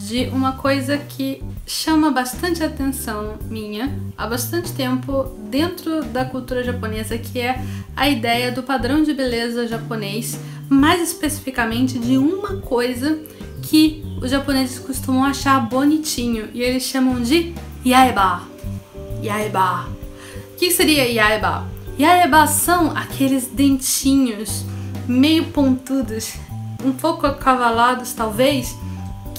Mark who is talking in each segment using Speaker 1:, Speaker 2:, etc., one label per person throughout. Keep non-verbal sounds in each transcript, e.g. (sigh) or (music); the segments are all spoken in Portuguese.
Speaker 1: de uma coisa que chama bastante atenção minha há bastante tempo dentro da cultura japonesa, que é a ideia do padrão de beleza japonês, mais especificamente de uma coisa que os japoneses costumam achar bonitinho e eles chamam de yaeba. Yaeba. O que seria yaeba? Yaeba são aqueles dentinhos meio pontudos um pouco acavalados, talvez,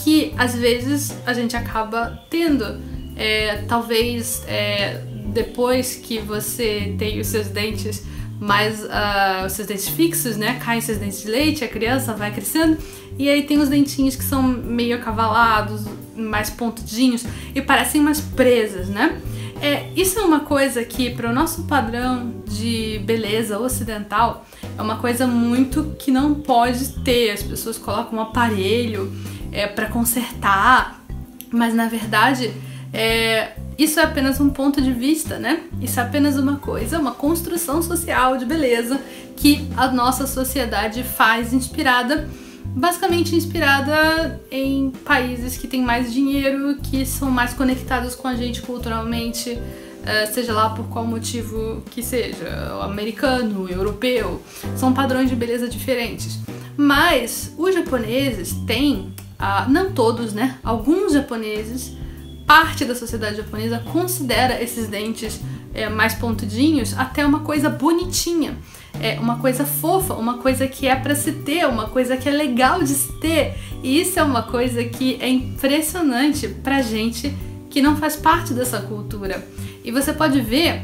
Speaker 1: que às vezes a gente acaba tendo. É, talvez é, depois que você tem os seus dentes mais uh, os seus dentes fixos, né? Caem seus dentes de leite, a criança vai crescendo e aí tem os dentinhos que são meio acavalados, mais pontudinhos e parecem mais presas, né? É, isso é uma coisa que, para o nosso padrão de beleza ocidental, é uma coisa muito que não pode ter. As pessoas colocam um aparelho é, para consertar, mas na verdade é, isso é apenas um ponto de vista, né? Isso é apenas uma coisa, uma construção social de beleza que a nossa sociedade faz inspirada basicamente inspirada em países que têm mais dinheiro, que são mais conectados com a gente culturalmente, eh, seja lá por qual motivo que seja, americano, europeu, são padrões de beleza diferentes. Mas os japoneses têm, não todos, né? Alguns japoneses, parte da sociedade japonesa considera esses dentes é, mais pontudinhos até uma coisa bonitinha é uma coisa fofa, uma coisa que é para se ter, uma coisa que é legal de se ter. E isso é uma coisa que é impressionante pra gente que não faz parte dessa cultura. E você pode ver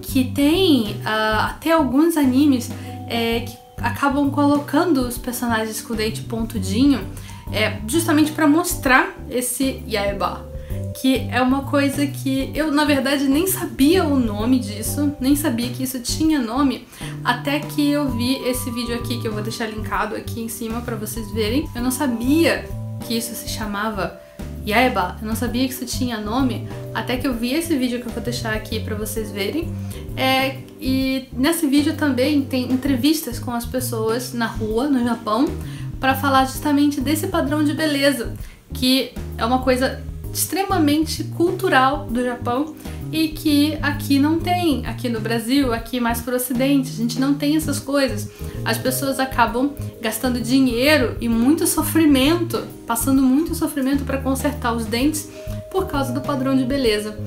Speaker 1: que tem uh, até alguns animes é, que acabam colocando os personagens com o dente pontudinho é, justamente para mostrar esse yaeba que é uma coisa que eu, na verdade, nem sabia o nome disso, nem sabia que isso tinha nome, até que eu vi esse vídeo aqui, que eu vou deixar linkado aqui em cima para vocês verem. Eu não sabia que isso se chamava Yaeba, eu não sabia que isso tinha nome, até que eu vi esse vídeo que eu vou deixar aqui para vocês verem. É, e nesse vídeo também tem entrevistas com as pessoas na rua, no Japão, para falar justamente desse padrão de beleza, que é uma coisa extremamente cultural do Japão e que aqui não tem, aqui no Brasil, aqui mais pro ocidente, a gente não tem essas coisas. As pessoas acabam gastando dinheiro e muito sofrimento, passando muito sofrimento para consertar os dentes por causa do padrão de beleza.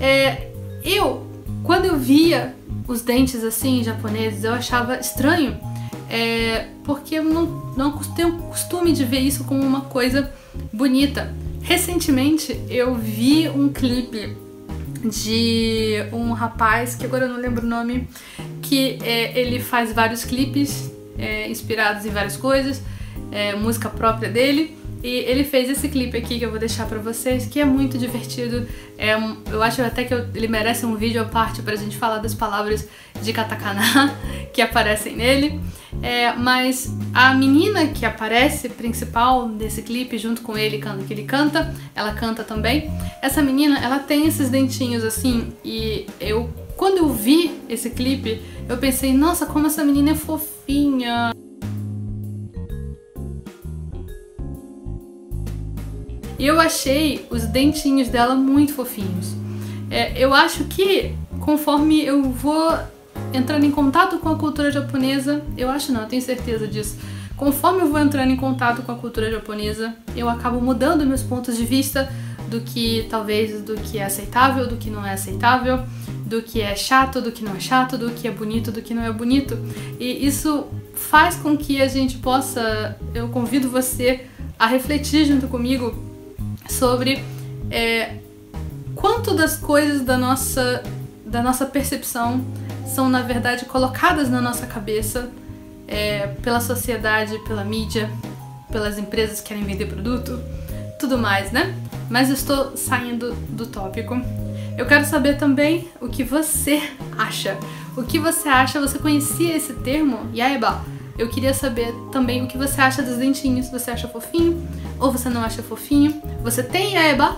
Speaker 1: É, eu, quando eu via os dentes assim japoneses, eu achava estranho, é, porque eu não, não tenho costume de ver isso como uma coisa bonita. Recentemente eu vi um clipe de um rapaz, que agora eu não lembro o nome, que é, ele faz vários clipes é, inspirados em várias coisas, é, música própria dele. E ele fez esse clipe aqui que eu vou deixar pra vocês, que é muito divertido. É, eu acho até que eu, ele merece um vídeo à parte pra gente falar das palavras de katakana (laughs) que aparecem nele. É, mas a menina que aparece, principal desse clipe, junto com ele, que ele canta, ela canta também. Essa menina, ela tem esses dentinhos assim, e eu, quando eu vi esse clipe, eu pensei, nossa, como essa menina é fofinha. E eu achei os dentinhos dela muito fofinhos. É, eu acho que conforme eu vou entrando em contato com a cultura japonesa, eu acho não, eu tenho certeza disso. Conforme eu vou entrando em contato com a cultura japonesa, eu acabo mudando meus pontos de vista do que talvez do que é aceitável, do que não é aceitável, do que é chato, do que não é chato, do que é bonito, do que não é bonito. E isso faz com que a gente possa, eu convido você a refletir junto comigo sobre é, quanto das coisas da nossa, da nossa percepção são, na verdade, colocadas na nossa cabeça é, pela sociedade, pela mídia, pelas empresas que querem vender produto, tudo mais, né? Mas eu estou saindo do tópico. Eu quero saber também o que você acha. O que você acha? Você conhecia esse termo? Yaiba? Eu queria saber também o que você acha dos dentinhos. Você acha fofinho? Ou você não acha fofinho? Você tem Yaiba?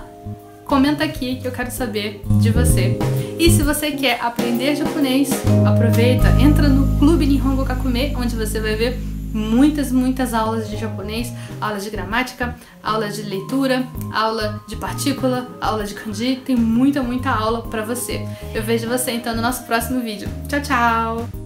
Speaker 1: Comenta aqui que eu quero saber de você. E se você quer aprender japonês, aproveita, entra no Clube Nihongo Kakume, onde você vai ver muitas, muitas aulas de japonês, aulas de gramática, aulas de leitura, aula de partícula, aula de kanji, tem muita, muita aula para você. Eu vejo você então no nosso próximo vídeo. Tchau, tchau!